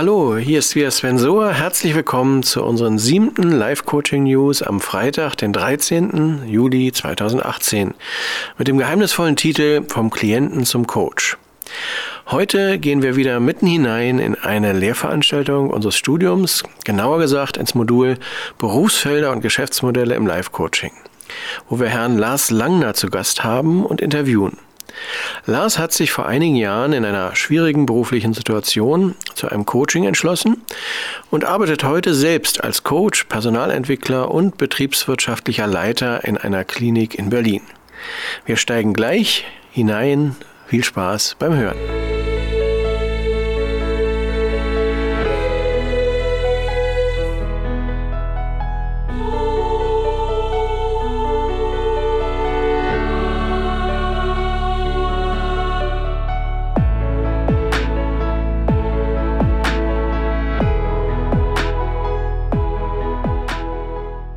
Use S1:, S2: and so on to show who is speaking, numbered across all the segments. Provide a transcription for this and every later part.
S1: hallo, hier ist wieder Sven Sohr. Herzlich willkommen zu unseren siebten Live-Coaching-News am Freitag, den 13. Juli 2018 mit dem geheimnisvollen Titel Vom Klienten zum Coach. Heute gehen wir wieder mitten hinein in eine Lehrveranstaltung unseres Studiums, genauer gesagt ins Modul Berufsfelder und Geschäftsmodelle im Live-Coaching, wo wir Herrn Lars Langner zu Gast haben und interviewen. Lars hat sich vor einigen Jahren in einer schwierigen beruflichen Situation zu einem Coaching entschlossen und arbeitet heute selbst als Coach, Personalentwickler und betriebswirtschaftlicher Leiter in einer Klinik in Berlin. Wir steigen gleich hinein. Viel Spaß beim Hören.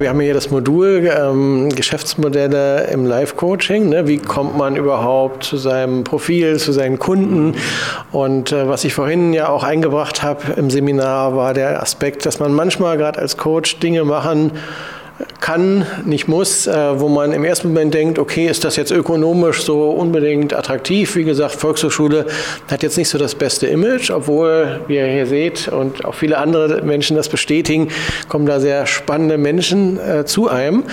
S1: Wir haben hier das Modul ähm, Geschäftsmodelle im Live-Coaching. Ne? Wie kommt man überhaupt zu seinem Profil, zu seinen Kunden? Und äh, was ich vorhin ja auch eingebracht habe im Seminar, war der Aspekt, dass man manchmal gerade als Coach Dinge machen kann, nicht muss, äh, wo man im ersten Moment denkt, okay, ist das jetzt ökonomisch so unbedingt attraktiv? Wie gesagt, Volkshochschule hat jetzt nicht so das beste Image, obwohl, wie ihr hier seht und auch viele andere Menschen das bestätigen, kommen da sehr spannende Menschen äh, zu einem.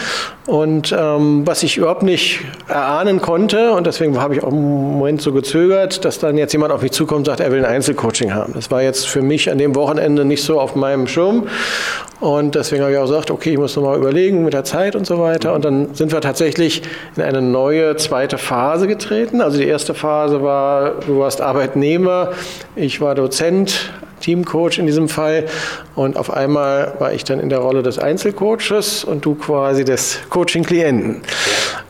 S1: Und ähm, was ich überhaupt nicht erahnen konnte, und deswegen habe ich auch einen Moment so gezögert, dass dann jetzt jemand auf mich zukommt und sagt, er will ein Einzelcoaching haben. Das war jetzt für mich an dem Wochenende nicht so auf meinem Schirm. Und deswegen habe ich auch gesagt, okay, ich muss nochmal überlegen mit der Zeit und so weiter. Und dann sind wir tatsächlich in eine neue zweite Phase getreten. Also die erste Phase war, du warst Arbeitnehmer, ich war Dozent, Teamcoach in diesem Fall. Und auf einmal war ich dann in der Rolle des Einzelcoaches und du quasi des Coaching-Klienten.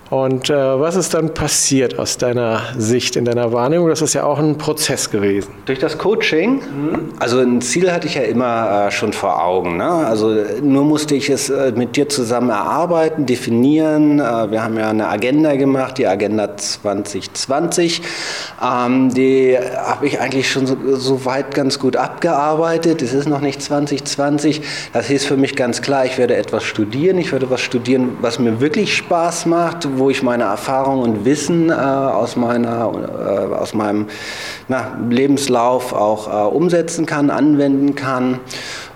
S1: Und äh, was ist dann passiert aus deiner Sicht, in deiner Wahrnehmung? Das ist ja auch ein Prozess gewesen.
S2: Durch das Coaching, mhm. also ein Ziel hatte ich ja immer äh, schon vor Augen. Ne? Also nur musste ich es äh, mit dir zusammen erarbeiten, definieren. Äh, wir haben ja eine Agenda gemacht, die Agenda 2020. Ähm, die habe ich eigentlich schon so, so, weit ganz gut abgearbeitet. Es ist noch nicht 2020. Das hieß für mich ganz klar, ich werde etwas studieren. Ich werde was studieren, was mir wirklich Spaß macht wo ich meine Erfahrung und Wissen äh, aus, meiner, äh, aus meinem na, Lebenslauf auch äh, umsetzen kann, anwenden kann.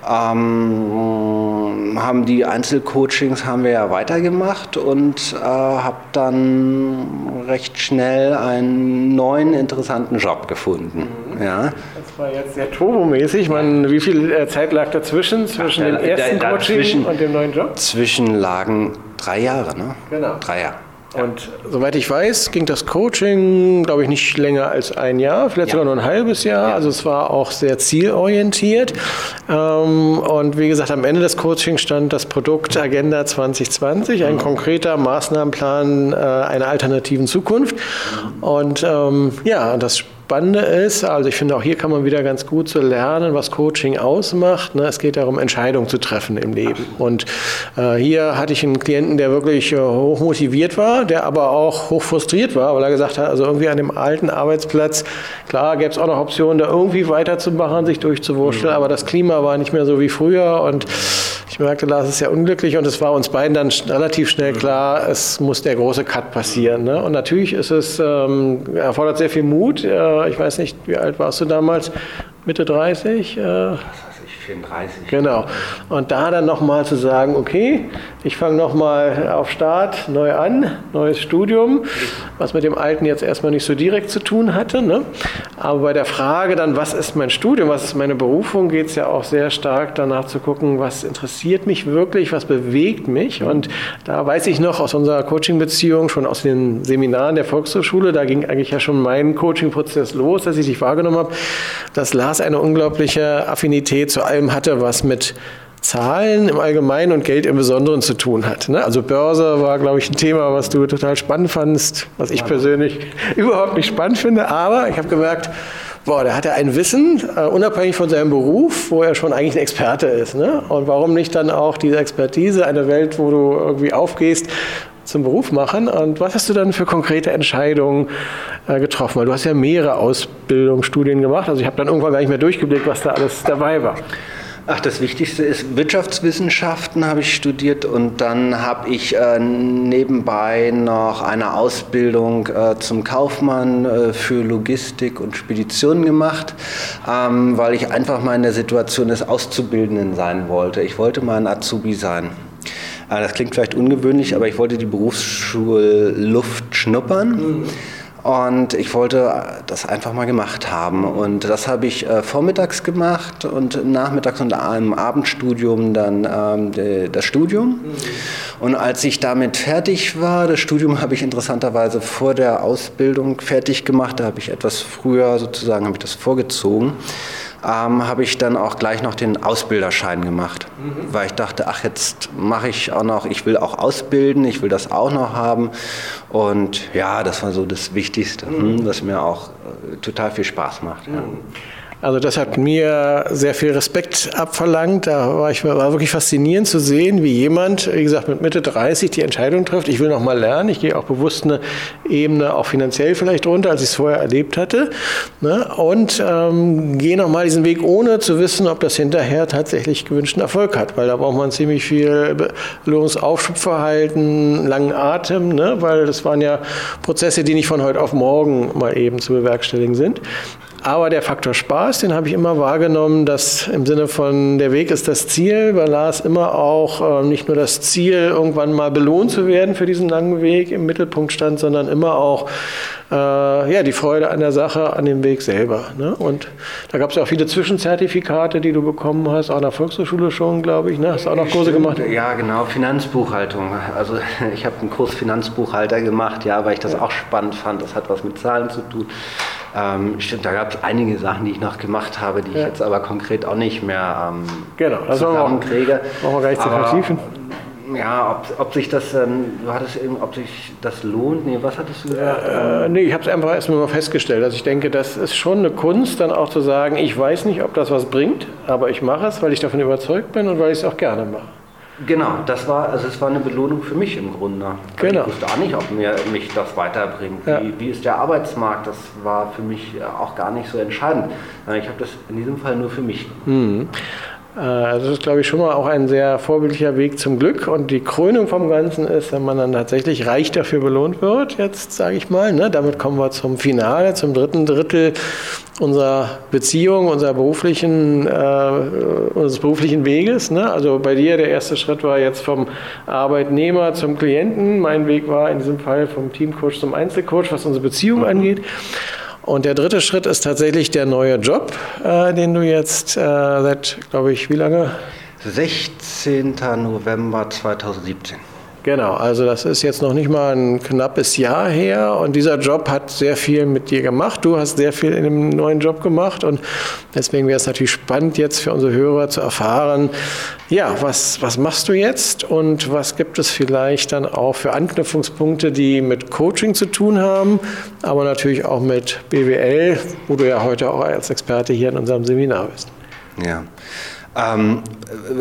S2: Ähm, haben die Einzelcoachings haben wir ja weitergemacht und äh, habe dann recht schnell einen neuen interessanten Job gefunden.
S1: Mhm. Ja. Das war jetzt sehr turbomäßig. Man, wie viel äh, Zeit lag dazwischen zwischen Ach, dem ersten da, da, Coaching und dem neuen Job?
S2: Zwischen lagen drei Jahre, ne?
S1: Genau. Drei Jahre. Und soweit ich weiß, ging das Coaching, glaube ich, nicht länger als ein Jahr, vielleicht ja. sogar nur ein halbes Jahr. Ja. Also es war auch sehr zielorientiert. Ähm, und wie gesagt, am Ende des Coachings stand das Produkt Agenda 2020, ein mhm. konkreter Maßnahmenplan äh, einer alternativen Zukunft. Und ähm, ja, das Spannende ist, also ich finde auch hier kann man wieder ganz gut so lernen, was Coaching ausmacht. Ne? Es geht darum, Entscheidungen zu treffen im Leben. Und äh, hier hatte ich einen Klienten, der wirklich äh, hoch motiviert war, der aber auch hoch frustriert war, weil er gesagt hat, also irgendwie an dem alten Arbeitsplatz, klar, gäbe es auch noch Optionen, da irgendwie weiterzumachen, sich durchzuwurschteln, mhm. aber das Klima war nicht mehr so wie früher und ich merkte, Lars ist ja unglücklich und es war uns beiden dann relativ schnell klar, es muss der große Cut passieren. Ne? Und natürlich ist es, ähm, erfordert sehr viel Mut. Äh, ich weiß nicht, wie alt warst du damals? Mitte 30? Äh, 34. Genau. Und da dann nochmal zu sagen, okay, ich fange nochmal auf Start neu an, neues Studium, was mit dem Alten jetzt erstmal nicht so direkt zu tun hatte. Ne? Aber bei der Frage dann, was ist mein Studium, was ist meine Berufung, geht es ja auch sehr stark danach zu gucken, was interessiert mich wirklich, was bewegt mich. Und da weiß ich noch aus unserer Coaching-Beziehung, schon aus den Seminaren der Volkshochschule, da ging eigentlich ja schon mein Coaching-Prozess los, dass ich dich wahrgenommen habe, dass Lars eine unglaubliche Affinität zu allem hatte, was mit Zahlen im Allgemeinen und Geld im Besonderen zu tun hat. Ne? Also Börse war, glaube ich, ein Thema, was du total spannend fandest, was ich persönlich überhaupt nicht spannend finde. Aber ich habe gemerkt, boah, der hat ja ein Wissen, uh, unabhängig von seinem Beruf, wo er schon eigentlich ein Experte ist. Ne? Und warum nicht dann auch diese Expertise, eine Welt, wo du irgendwie aufgehst, zum Beruf machen. Und was hast du dann für konkrete Entscheidungen äh, getroffen? Weil du hast ja mehrere Ausbildungsstudien gemacht. Also ich habe dann irgendwann gar nicht mehr durchgeblickt, was da alles dabei war.
S2: Ach, das Wichtigste ist Wirtschaftswissenschaften habe ich studiert und dann habe ich äh, nebenbei noch eine Ausbildung äh, zum Kaufmann äh, für Logistik und Spedition gemacht, ähm, weil ich einfach mal in der Situation des Auszubildenden sein wollte. Ich wollte mal ein Azubi sein. Äh, das klingt vielleicht ungewöhnlich, aber ich wollte die Berufsschulluft schnuppern. Mhm. Und ich wollte das einfach mal gemacht haben. Und das habe ich äh, vormittags gemacht und nachmittags und im Abendstudium dann ähm, de, das Studium. Mhm. Und als ich damit fertig war, das Studium habe ich interessanterweise vor der Ausbildung fertig gemacht, da habe ich etwas früher sozusagen, habe ich das vorgezogen ähm, habe ich dann auch gleich noch den Ausbilderschein gemacht, mhm. weil ich dachte, ach, jetzt mache ich auch noch, ich will auch ausbilden, ich will das auch noch haben. Und ja, das war so das Wichtigste, mhm. was mir auch äh, total viel Spaß macht. Ja.
S1: Also das hat mir sehr viel Respekt abverlangt. Da war ich war wirklich faszinierend zu sehen, wie jemand, wie gesagt, mit Mitte 30 die Entscheidung trifft, ich will noch mal lernen. Ich gehe auch bewusst eine Ebene, auch finanziell vielleicht runter, als ich es vorher erlebt hatte. Ne? Und ähm, gehe noch mal diesen Weg, ohne zu wissen, ob das hinterher tatsächlich gewünschten Erfolg hat. Weil da braucht man ziemlich viel Belohnungsaufschubverhalten, langen Atem, ne? weil das waren ja Prozesse, die nicht von heute auf morgen mal eben zu bewerkstelligen sind. Aber der Faktor Spaß, den habe ich immer wahrgenommen, dass im Sinne von der Weg ist das Ziel, bei Lars immer auch äh, nicht nur das Ziel, irgendwann mal belohnt zu werden für diesen langen Weg im Mittelpunkt stand, sondern immer auch äh, ja, die Freude an der Sache, an dem Weg selber. Ne? Und da gab es ja auch viele Zwischenzertifikate, die du bekommen hast, auch an der Volkshochschule schon, glaube ich. Ne? Hast du auch noch Kurse Stimmt, gemat?
S2: Ja, genau, Finanzbuchhaltung. Also ich habe einen Kurs Finanzbuchhalter gemacht, ja, weil ich das ja. auch spannend fand. Das hat was mit Zahlen zu tun. Ähm, stimmt, da gab es einige Sachen, die ich noch gemacht habe, die ja. ich jetzt aber konkret auch nicht mehr ähm,
S1: genau, das zusammenkriege. Brauchen wir gar nicht zu vertiefen.
S2: Ja, ob, ob sich das, ähm, du hattest eben, ob sich das lohnt, nee, was hattest du gesagt?
S1: Äh, nee, ich habe es einfach erstmal mal festgestellt. Also ich denke, das ist schon eine Kunst, dann auch zu sagen, ich weiß nicht, ob das was bringt, aber ich mache es, weil ich davon überzeugt bin und weil ich es auch gerne mache.
S2: Genau, das war, also es war eine Belohnung für mich im Grunde.
S1: Also genau.
S2: Ich wusste auch nicht, ob mir, mich das weiterbringt. Ja. Wie, wie ist der Arbeitsmarkt? Das war für mich auch gar nicht so entscheidend. Ich habe das in diesem Fall nur für mich.
S1: Mhm. Also das ist, glaube ich, schon mal auch ein sehr vorbildlicher Weg zum Glück. Und die Krönung vom Ganzen ist, wenn man dann tatsächlich reich dafür belohnt wird, jetzt sage ich mal. Ne? Damit kommen wir zum Finale, zum dritten Drittel unserer Beziehung, unserer beruflichen, äh, unseres beruflichen Weges. Ne? Also bei dir, der erste Schritt war jetzt vom Arbeitnehmer zum Klienten. Mein Weg war in diesem Fall vom Teamcoach zum Einzelcoach, was unsere Beziehung angeht. Und der dritte Schritt ist tatsächlich der neue Job, äh, den du jetzt äh, seit, glaube ich, wie lange?
S2: 16. November 2017.
S1: Genau, also das ist jetzt noch nicht mal ein knappes Jahr her und dieser Job hat sehr viel mit dir gemacht. Du hast sehr viel in dem neuen Job gemacht und deswegen wäre es natürlich spannend jetzt für unsere Hörer zu erfahren, ja, was, was machst du jetzt und was gibt es vielleicht dann auch für Anknüpfungspunkte, die mit Coaching zu tun haben, aber natürlich auch mit BWL, wo du ja heute auch als Experte hier in unserem Seminar bist.
S2: Ja, ähm,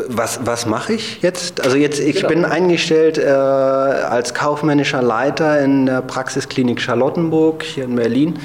S2: was was mache ich jetzt? Also jetzt, ich genau. bin eingestellt äh, als kaufmännischer Leiter in der Praxisklinik Charlottenburg hier in Berlin.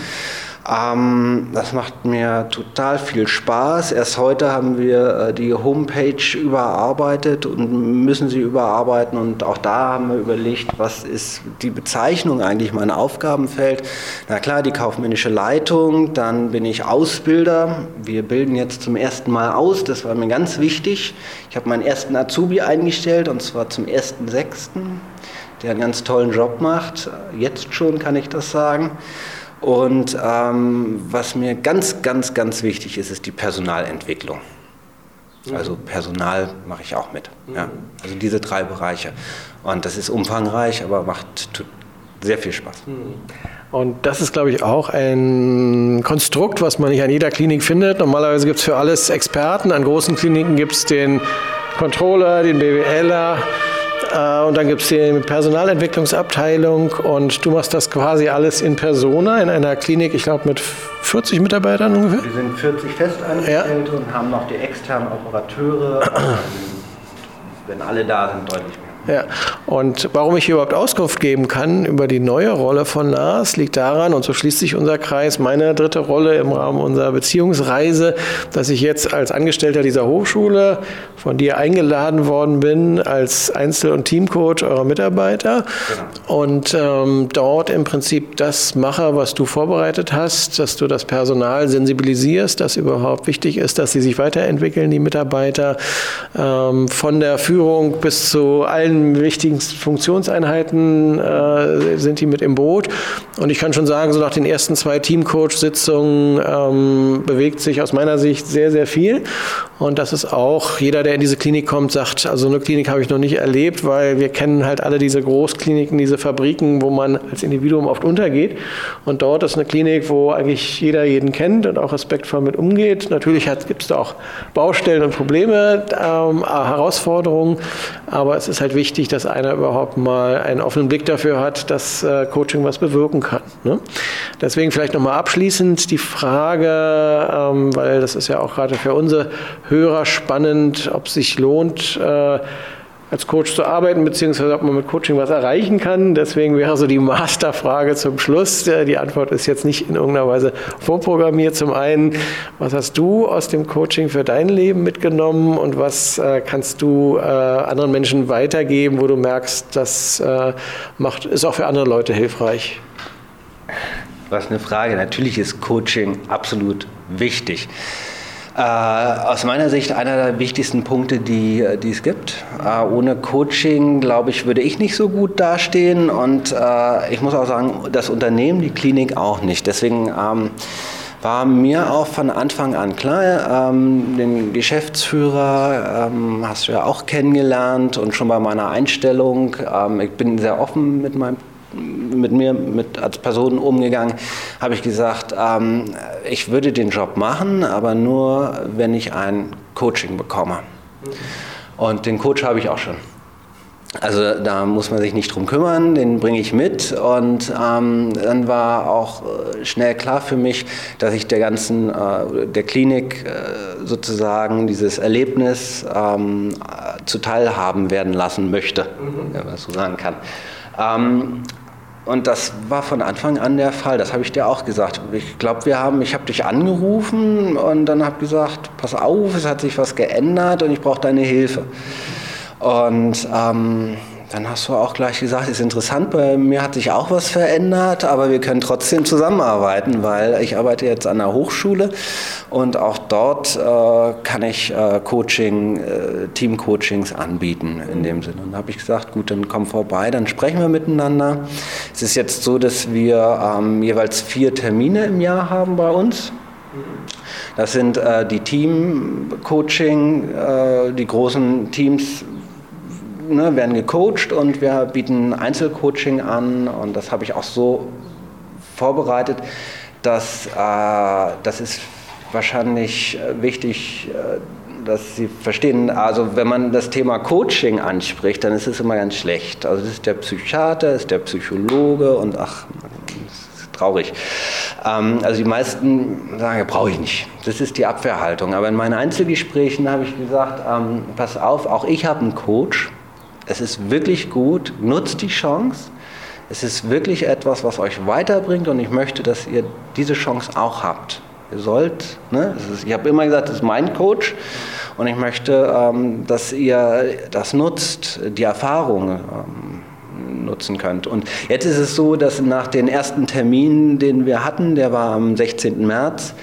S2: Ähm, das macht mir total viel Spaß. Erst heute haben wir äh, die Homepage überarbeitet und müssen sie überarbeiten. Und auch da haben wir überlegt, was ist die Bezeichnung eigentlich, mein Aufgabenfeld. Na klar, die kaufmännische Leitung, dann bin ich Ausbilder. Wir bilden jetzt zum ersten Mal aus, das war mir ganz wichtig. Ich habe meinen ersten Azubi eingestellt und zwar zum 1.6., der einen ganz tollen Job macht. Jetzt schon kann ich das sagen. Und ähm, was mir ganz, ganz, ganz wichtig ist, ist die Personalentwicklung. Also Personal mache ich auch mit. Ja. Also diese drei Bereiche. Und das ist umfangreich, aber macht sehr viel Spaß.
S1: Und das ist, glaube ich, auch ein Konstrukt, was man nicht an jeder Klinik findet. Normalerweise gibt es für alles Experten. An großen Kliniken gibt es den Controller, den BWLer, und dann gibt es die Personalentwicklungsabteilung und du machst das quasi alles in Persona in einer Klinik, ich glaube mit 40 Mitarbeitern ungefähr?
S2: Wir sind 40 festangestellt ja. und haben noch die externen Operateure. wenn alle da sind, deutlich mehr.
S1: Ja, und warum ich hier überhaupt Auskunft geben kann über die neue Rolle von Lars, liegt daran, und so schließt sich unser Kreis, meine dritte Rolle im Rahmen unserer Beziehungsreise, dass ich jetzt als Angestellter dieser Hochschule von dir eingeladen worden bin als Einzel- und Teamcoach eurer Mitarbeiter genau. und ähm, dort im Prinzip das mache, was du vorbereitet hast, dass du das Personal sensibilisierst, dass überhaupt wichtig ist, dass sie sich weiterentwickeln, die Mitarbeiter, ähm, von der Führung bis zu allen allen wichtigen Funktionseinheiten äh, sind die mit im Boot. Und ich kann schon sagen, so nach den ersten zwei Teamcoach-Sitzungen ähm, bewegt sich aus meiner Sicht sehr, sehr viel. Und das ist auch, jeder, der in diese Klinik kommt, sagt, also eine Klinik habe ich noch nicht erlebt, weil wir kennen halt alle diese Großkliniken, diese Fabriken, wo man als Individuum oft untergeht. Und dort ist eine Klinik, wo eigentlich jeder jeden kennt und auch respektvoll mit umgeht. Natürlich gibt es da auch Baustellen und Probleme, ähm, Herausforderungen, aber es ist halt wichtig, dass einer überhaupt mal einen offenen Blick dafür hat, dass äh, Coaching was bewirken kann. Ne? Deswegen vielleicht nochmal abschließend die Frage, ähm, weil das ist ja auch gerade für unsere Hörer spannend, ob es sich lohnt, äh, als Coach zu arbeiten, beziehungsweise ob man mit Coaching was erreichen kann. Deswegen wäre so die Masterfrage zum Schluss. Äh, die Antwort ist jetzt nicht in irgendeiner Weise vorprogrammiert. Zum einen, was hast du aus dem Coaching für dein Leben mitgenommen und was äh, kannst du äh, anderen Menschen weitergeben, wo du merkst, das macht, ist auch für andere Leute hilfreich?
S2: Was eine Frage. Natürlich ist Coaching absolut wichtig. Äh, aus meiner Sicht einer der wichtigsten Punkte, die, die es gibt. Äh, ohne Coaching, glaube ich, würde ich nicht so gut dastehen und äh, ich muss auch sagen, das Unternehmen, die Klinik auch nicht. Deswegen ähm, war mir auch von Anfang an klar, ähm, den Geschäftsführer ähm, hast du ja auch kennengelernt und schon bei meiner Einstellung, ähm, ich bin sehr offen mit meinem mit mir mit, als Person umgegangen, habe ich gesagt, ähm, ich würde den Job machen, aber nur, wenn ich ein Coaching bekomme. Und den Coach habe ich auch schon. Also da muss man sich nicht drum kümmern, den bringe ich mit. Und ähm, dann war auch äh, schnell klar für mich, dass ich der ganzen, äh, der Klinik äh, sozusagen dieses Erlebnis ähm, zuteil haben werden lassen möchte, mhm. wenn man so sagen kann. Ähm, und das war von Anfang an der Fall. Das habe ich dir auch gesagt. Ich glaube, wir haben, ich habe dich angerufen und dann habe gesagt, pass auf, es hat sich was geändert und ich brauche deine Hilfe. Und ähm, dann hast du auch gleich gesagt, ist interessant, bei mir hat sich auch was verändert, aber wir können trotzdem zusammenarbeiten, weil ich arbeite jetzt an der Hochschule und auch dort äh, kann ich äh, Coaching, äh, Teamcoachings anbieten in dem Sinne. Und da habe ich gesagt, gut, dann komm vorbei, dann sprechen wir miteinander. Es ist jetzt so, dass wir ähm, jeweils vier Termine im Jahr haben bei uns. Das sind äh, die Team-Coaching, äh, die großen Teams ne, werden gecoacht und wir bieten Einzelcoaching an und das habe ich auch so vorbereitet, dass äh, das ist wahrscheinlich äh, wichtig, äh, dass Sie verstehen, also wenn man das Thema Coaching anspricht, dann ist es immer ganz schlecht. Also das ist der Psychiater, ist der Psychologe und ach, das ist traurig. Ähm, also die meisten sagen, brauche ich nicht. Das ist die Abwehrhaltung. Aber in meinen Einzelgesprächen habe ich gesagt, ähm, pass auf, auch ich habe einen Coach es ist wirklich gut, nutzt die Chance. Es ist wirklich etwas, was euch weiterbringt und ich möchte, dass ihr diese Chance auch habt. Ihr sollt, ne, ist, ich habe immer gesagt, das ist mein Coach und ich möchte, ähm, dass ihr das nutzt, die Erfahrung ähm, nutzen könnt. Und jetzt ist es so, dass nach den ersten Terminen, den wir hatten, der war am 16. März,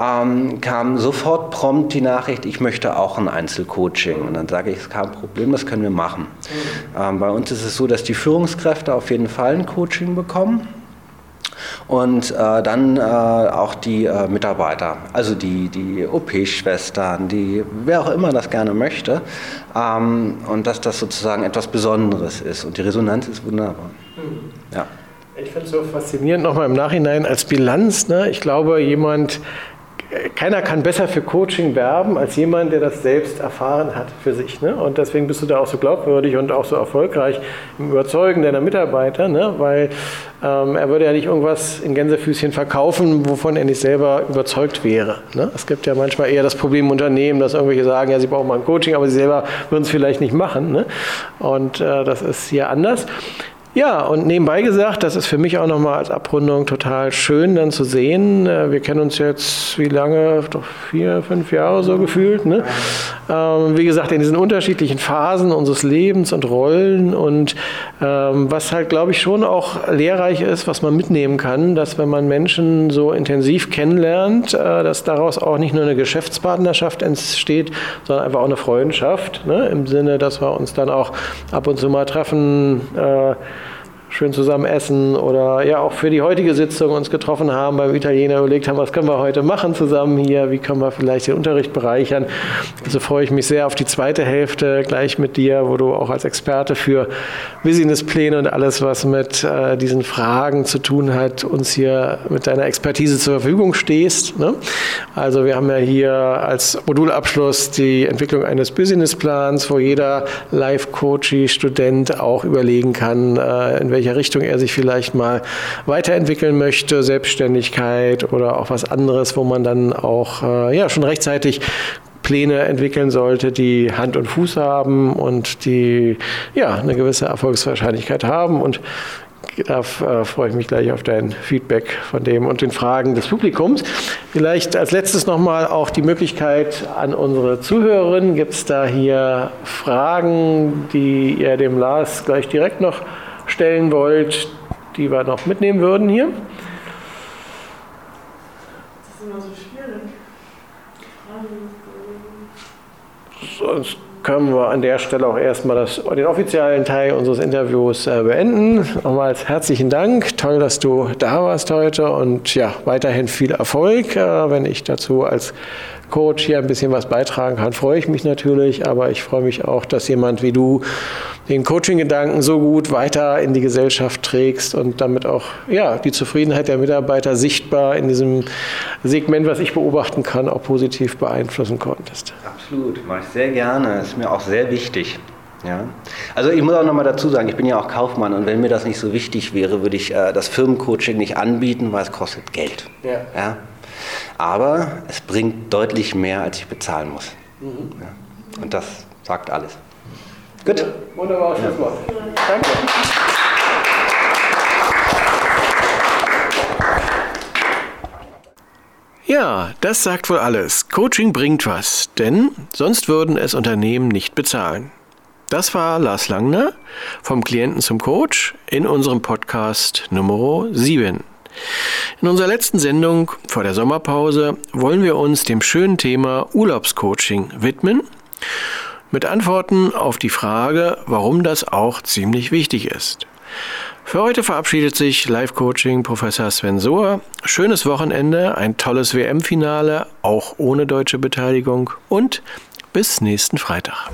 S2: ähm, kam sofort prompt die Nachricht, ich möchte auch ein Einzelcoaching. Und dann sage ich, es ist kein Problem, das können wir machen. Mhm. Ähm, bei uns ist es so, dass die Führungskräfte auf jeden Fall ein Coaching bekommen. Und äh, dann äh, auch die äh, Mitarbeiter, also die, die OP-Schwestern, die, wer auch immer das gerne möchte. Ähm, und dass das sozusagen etwas Besonderes ist. Und die Resonanz ist wunderbar. Mhm.
S1: Ja. Ich finde es so faszinierend nochmal im Nachhinein als Bilanz. Ne? Ich glaube, jemand, keiner kann besser für Coaching werben als jemand, der das selbst erfahren hat für sich. Ne? Und deswegen bist du da auch so glaubwürdig und auch so erfolgreich im Überzeugen deiner Mitarbeiter, ne? weil ähm, er würde ja nicht irgendwas in Gänsefüßchen verkaufen, wovon er nicht selber überzeugt wäre. Ne? Es gibt ja manchmal eher das Problem im Unternehmen, dass irgendwelche sagen, ja, sie brauchen mal ein Coaching, aber sie selber würden es vielleicht nicht machen. Ne? Und äh, das ist hier anders. Ja, und nebenbei gesagt, das ist für mich auch nochmal als Abrundung total schön dann zu sehen. Äh, wir kennen uns jetzt, wie lange? Doch vier, fünf Jahre so gefühlt. Ne? Ähm, wie gesagt, in diesen unterschiedlichen Phasen unseres Lebens und Rollen und ähm, was halt, glaube ich, schon auch lehrreich ist, was man mitnehmen kann, dass wenn man Menschen so intensiv kennenlernt, äh, dass daraus auch nicht nur eine Geschäftspartnerschaft entsteht, sondern einfach auch eine Freundschaft. Ne? Im Sinne, dass wir uns dann auch ab und zu mal treffen. Äh, schön zusammen essen oder ja auch für die heutige Sitzung uns getroffen haben, beim Italiener überlegt haben, was können wir heute machen zusammen hier, wie können wir vielleicht den Unterricht bereichern. Also freue ich mich sehr auf die zweite Hälfte gleich mit dir, wo du auch als Experte für Businesspläne und alles, was mit äh, diesen Fragen zu tun hat, uns hier mit deiner Expertise zur Verfügung stehst. Ne? Also wir haben ja hier als Modulabschluss die Entwicklung eines Businessplans, wo jeder Life-Coachie, Student auch überlegen kann, äh, in welche welcher Richtung er sich vielleicht mal weiterentwickeln möchte, Selbstständigkeit oder auch was anderes, wo man dann auch äh, ja, schon rechtzeitig Pläne entwickeln sollte, die Hand und Fuß haben und die ja eine gewisse Erfolgswahrscheinlichkeit haben. Und da äh, freue ich mich gleich auf dein Feedback von dem und den Fragen des Publikums. Vielleicht als letztes nochmal auch die Möglichkeit an unsere Zuhörerinnen. Gibt es da hier Fragen, die ihr dem Lars gleich direkt noch stellen wollt, die wir noch mitnehmen würden hier? Das ist immer so schwierig. Sonst können wir an der Stelle auch erstmal das, den offiziellen Teil unseres Interviews äh, beenden. Nochmals herzlichen Dank. Toll, dass du da warst heute und ja, weiterhin viel Erfolg. Äh, wenn ich dazu als Coach hier ein bisschen was beitragen kann, freue ich mich natürlich, aber ich freue mich auch, dass jemand wie du den Coaching-Gedanken so gut weiter in die Gesellschaft trägst und damit auch ja, die Zufriedenheit der Mitarbeiter sichtbar in diesem Segment, was ich beobachten kann, auch positiv beeinflussen konntest.
S2: Absolut, mache ich sehr gerne. Ist mir auch sehr wichtig. Ja. Also ich muss auch nochmal dazu sagen, ich bin ja auch Kaufmann und wenn mir das nicht so wichtig wäre, würde ich äh, das Firmencoaching nicht anbieten, weil es kostet Geld. Ja. ja. Aber es bringt deutlich mehr, als ich bezahlen muss. Mhm. Ja. Und das sagt alles.
S1: Gut. Wunderbar, Schlusswort. Ja. Danke. Ja, das sagt wohl alles. Coaching bringt was, denn sonst würden es Unternehmen nicht bezahlen. Das war Lars Langner vom Klienten zum Coach in unserem Podcast Nummer 7. In unserer letzten Sendung vor der Sommerpause wollen wir uns dem schönen Thema Urlaubscoaching widmen mit Antworten auf die Frage, warum das auch ziemlich wichtig ist. Für heute verabschiedet sich Live-Coaching Professor Sven Sohr. Schönes Wochenende, ein tolles WM-Finale, auch ohne deutsche Beteiligung und bis nächsten Freitag.